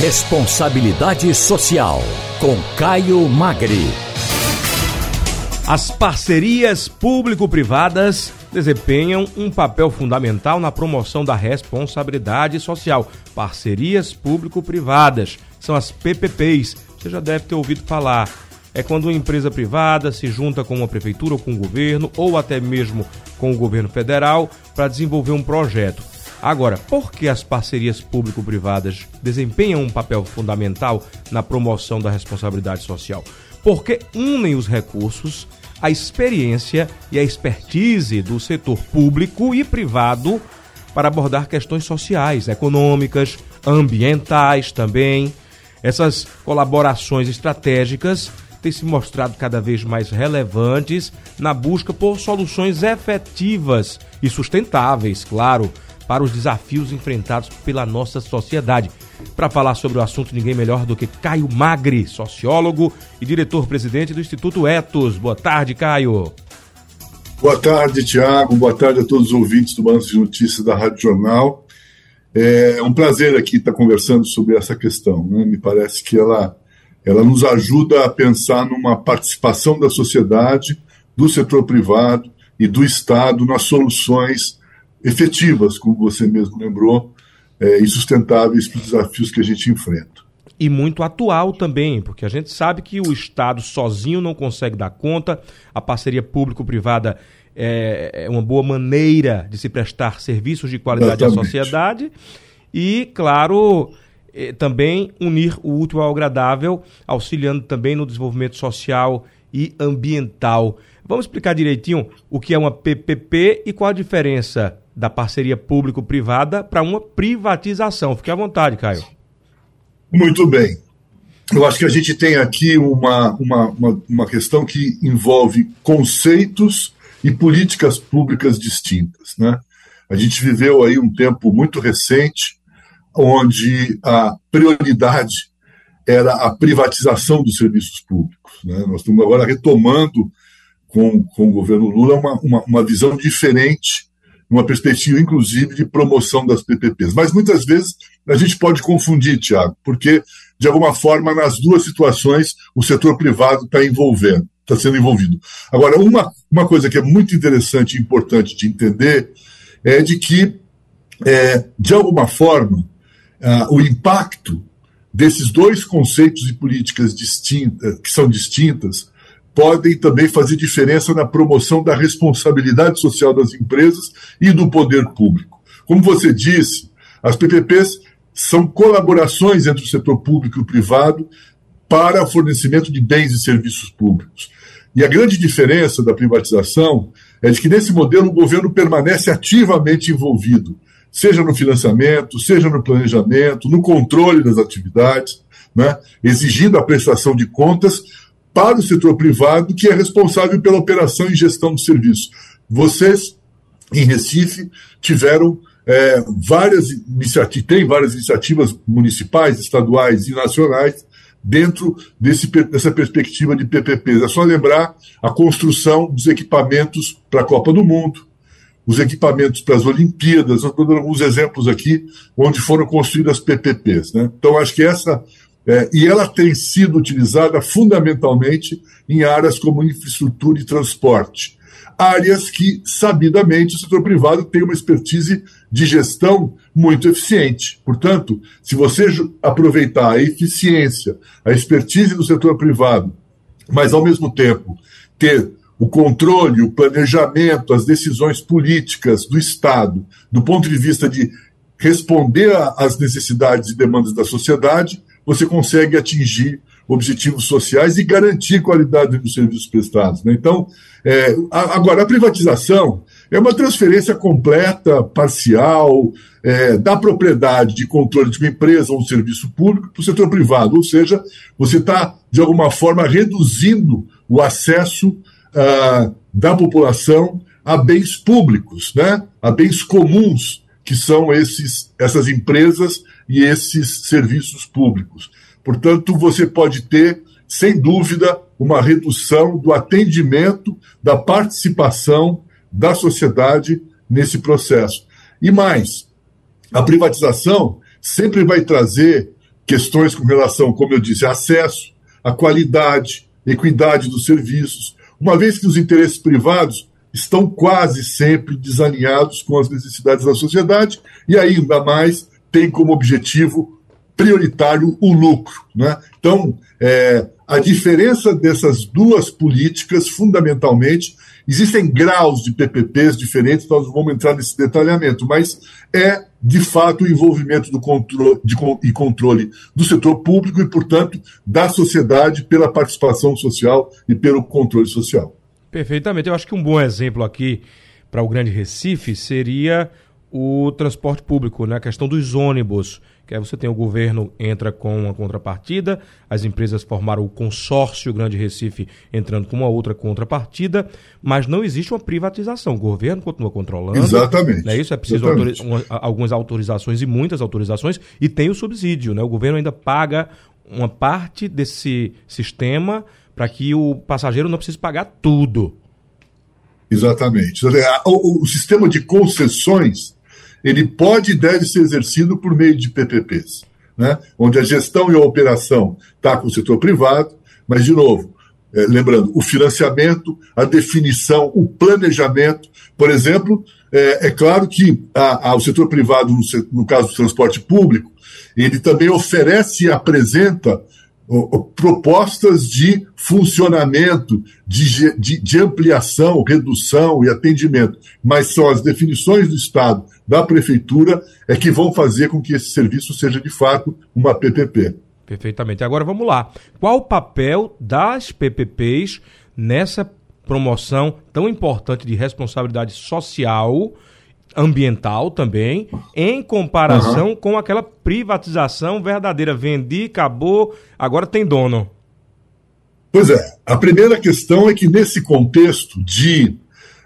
Responsabilidade Social, com Caio Magri. As parcerias público-privadas desempenham um papel fundamental na promoção da responsabilidade social. Parcerias público-privadas são as PPPs. Você já deve ter ouvido falar. É quando uma empresa privada se junta com uma prefeitura ou com o governo, ou até mesmo com o governo federal, para desenvolver um projeto. Agora, por que as parcerias público-privadas desempenham um papel fundamental na promoção da responsabilidade social? Porque unem os recursos, a experiência e a expertise do setor público e privado para abordar questões sociais, econômicas, ambientais também. Essas colaborações estratégicas têm se mostrado cada vez mais relevantes na busca por soluções efetivas e sustentáveis, claro, para os desafios enfrentados pela nossa sociedade. Para falar sobre o assunto, ninguém melhor do que Caio Magri, sociólogo e diretor-presidente do Instituto Etos. Boa tarde, Caio. Boa tarde, Tiago. Boa tarde a todos os ouvintes do Balanço de Notícias da Rádio Jornal. É um prazer aqui estar conversando sobre essa questão. Né? Me parece que ela, ela nos ajuda a pensar numa participação da sociedade, do setor privado e do Estado nas soluções efetivas, como você mesmo lembrou, é, e sustentáveis para os desafios que a gente enfrenta. E muito atual também, porque a gente sabe que o Estado sozinho não consegue dar conta, a parceria público-privada é, é uma boa maneira de se prestar serviços de qualidade Exatamente. à sociedade e, claro, é, também unir o útil ao agradável, auxiliando também no desenvolvimento social e ambiental. Vamos explicar direitinho o que é uma PPP e qual a diferença da parceria público-privada para uma privatização. Fique à vontade, Caio. Muito bem. Eu acho que a gente tem aqui uma, uma, uma, uma questão que envolve conceitos e políticas públicas distintas. Né? A gente viveu aí um tempo muito recente onde a prioridade era a privatização dos serviços públicos. Né? Nós estamos agora retomando com, com o governo Lula uma, uma, uma visão diferente numa perspectiva, inclusive, de promoção das PPPs. Mas muitas vezes a gente pode confundir, Tiago, porque, de alguma forma, nas duas situações, o setor privado está envolvendo, está sendo envolvido. Agora, uma, uma coisa que é muito interessante e importante de entender é de que, é, de alguma forma, o impacto desses dois conceitos e políticas distintas, que são distintas, podem também fazer diferença na promoção da responsabilidade social das empresas e do poder público. Como você disse, as PPPs são colaborações entre o setor público e o privado para fornecimento de bens e serviços públicos. E a grande diferença da privatização é de que nesse modelo o governo permanece ativamente envolvido, seja no financiamento, seja no planejamento, no controle das atividades, né, exigindo a prestação de contas para o setor privado, que é responsável pela operação e gestão do serviço. Vocês, em Recife, tiveram é, várias iniciativas, tem várias iniciativas municipais, estaduais e nacionais dentro desse, dessa perspectiva de PPPs. É só lembrar a construção dos equipamentos para a Copa do Mundo, os equipamentos para as Olimpíadas, estou dando alguns exemplos aqui, onde foram construídas PPPs. Né? Então, acho que essa é, e ela tem sido utilizada fundamentalmente em áreas como infraestrutura e transporte. Áreas que, sabidamente, o setor privado tem uma expertise de gestão muito eficiente. Portanto, se você aproveitar a eficiência, a expertise do setor privado, mas, ao mesmo tempo, ter o controle, o planejamento, as decisões políticas do Estado, do ponto de vista de responder às necessidades e demandas da sociedade, você consegue atingir objetivos sociais e garantir qualidade dos serviços prestados. Né? Então, é, agora, a privatização é uma transferência completa, parcial, é, da propriedade de controle de uma empresa ou um serviço público para o setor privado. Ou seja, você está, de alguma forma, reduzindo o acesso ah, da população a bens públicos, né? a bens comuns, que são esses, essas empresas e esses serviços públicos. Portanto, você pode ter, sem dúvida, uma redução do atendimento, da participação da sociedade nesse processo. E mais, a privatização sempre vai trazer questões com relação, como eu disse, acesso, a qualidade, equidade dos serviços, uma vez que os interesses privados estão quase sempre desalinhados com as necessidades da sociedade e ainda mais tem como objetivo prioritário o lucro. Né? Então, é, a diferença dessas duas políticas, fundamentalmente, existem graus de PPPs diferentes, nós vamos entrar nesse detalhamento, mas é, de fato, o envolvimento do controle, de, e controle do setor público e, portanto, da sociedade pela participação social e pelo controle social. Perfeitamente. Eu acho que um bom exemplo aqui para o Grande Recife seria o transporte público, né? a questão dos ônibus, que aí você tem o governo entra com uma contrapartida, as empresas formaram o consórcio Grande Recife entrando com uma outra contrapartida, mas não existe uma privatização. O governo continua controlando. Exatamente. Né? Isso é preciso uma, algumas autorizações e muitas autorizações, e tem o subsídio. Né? O governo ainda paga uma parte desse sistema para que o passageiro não precise pagar tudo. Exatamente. O, o, sistema de concessões ele pode e deve ser exercido por meio de PPPs, né? onde a gestão e a operação está com o setor privado, mas, de novo, é, lembrando, o financiamento, a definição, o planejamento. Por exemplo, é, é claro que a, a, o setor privado, no, no caso do transporte público, ele também oferece e apresenta propostas de funcionamento, de, de, de, ampliação, redução e atendimento, mas são as definições do Estado, da Prefeitura, é que vão fazer com que esse serviço seja de fato uma PPP. Perfeitamente. Agora vamos lá. Qual o papel das PPPs nessa promoção tão importante de responsabilidade social? Ambiental também, em comparação uhum. com aquela privatização verdadeira. Vendi, acabou, agora tem dono. Pois é. A primeira questão é que, nesse contexto de,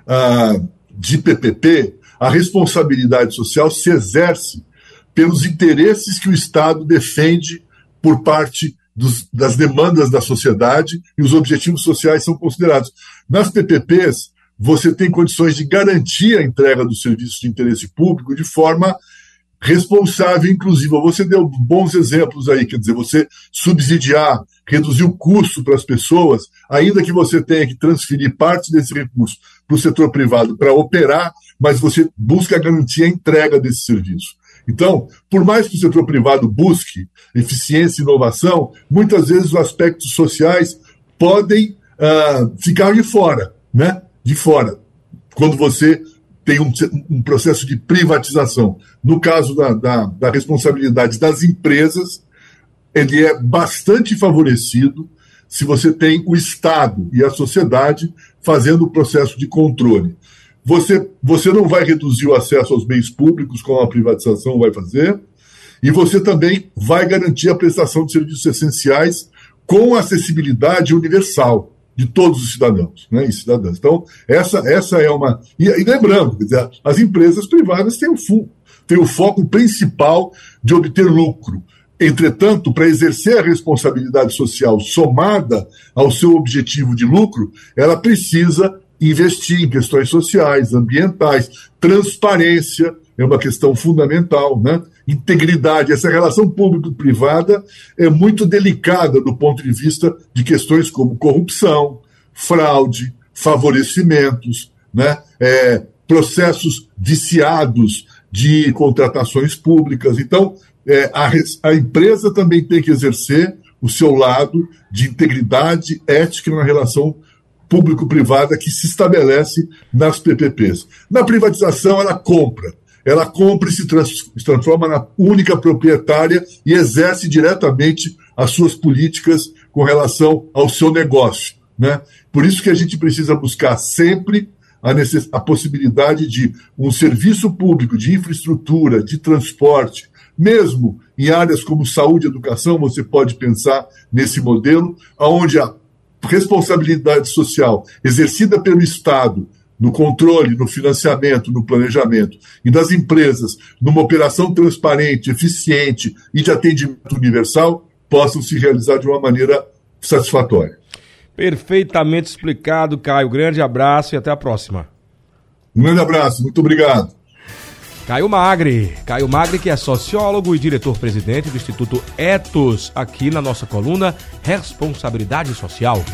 uh, de PPP, a responsabilidade social se exerce pelos interesses que o Estado defende por parte dos, das demandas da sociedade e os objetivos sociais são considerados. Nas PPPs, você tem condições de garantir a entrega dos serviços de interesse público de forma responsável, inclusiva. Você deu bons exemplos aí, quer dizer, você subsidiar, reduzir o custo para as pessoas, ainda que você tenha que transferir parte desse recurso para o setor privado para operar, mas você busca garantir a entrega desse serviço. Então, por mais que o setor privado busque eficiência e inovação, muitas vezes os aspectos sociais podem uh, ficar de fora, né? De fora, quando você tem um, um processo de privatização. No caso da, da, da responsabilidade das empresas, ele é bastante favorecido se você tem o Estado e a sociedade fazendo o processo de controle. Você, você não vai reduzir o acesso aos bens públicos, como a privatização vai fazer, e você também vai garantir a prestação de serviços essenciais com acessibilidade universal de todos os cidadãos né, e cidadãs. Então, essa, essa é uma. E, e lembrando, dizer, as empresas privadas têm o, fu, têm o foco principal de obter lucro. Entretanto, para exercer a responsabilidade social somada ao seu objetivo de lucro, ela precisa investir em questões sociais, ambientais, transparência é uma questão fundamental, né? Integridade. Essa relação público-privada é muito delicada do ponto de vista de questões como corrupção, fraude, favorecimentos, né? É, processos viciados de contratações públicas. Então, é, a, a empresa também tem que exercer o seu lado de integridade ética na relação público-privada que se estabelece nas PPPs. Na privatização, ela compra ela compra e se, transforma na única proprietária e exerce diretamente as suas políticas com relação ao seu negócio. Né? Por isso que a gente precisa buscar sempre a, necess... a possibilidade de um serviço público de infraestrutura, de transporte, mesmo em áreas como saúde e educação, você pode pensar nesse modelo, onde a responsabilidade social exercida pelo Estado no controle, no financiamento, no planejamento, e das empresas, numa operação transparente, eficiente e de atendimento universal, possam se realizar de uma maneira satisfatória. Perfeitamente explicado, Caio. Grande abraço e até a próxima. Um grande abraço, muito obrigado. Caio Magri. Caio Magri, que é sociólogo e diretor-presidente do Instituto Etos, aqui na nossa coluna Responsabilidade Social.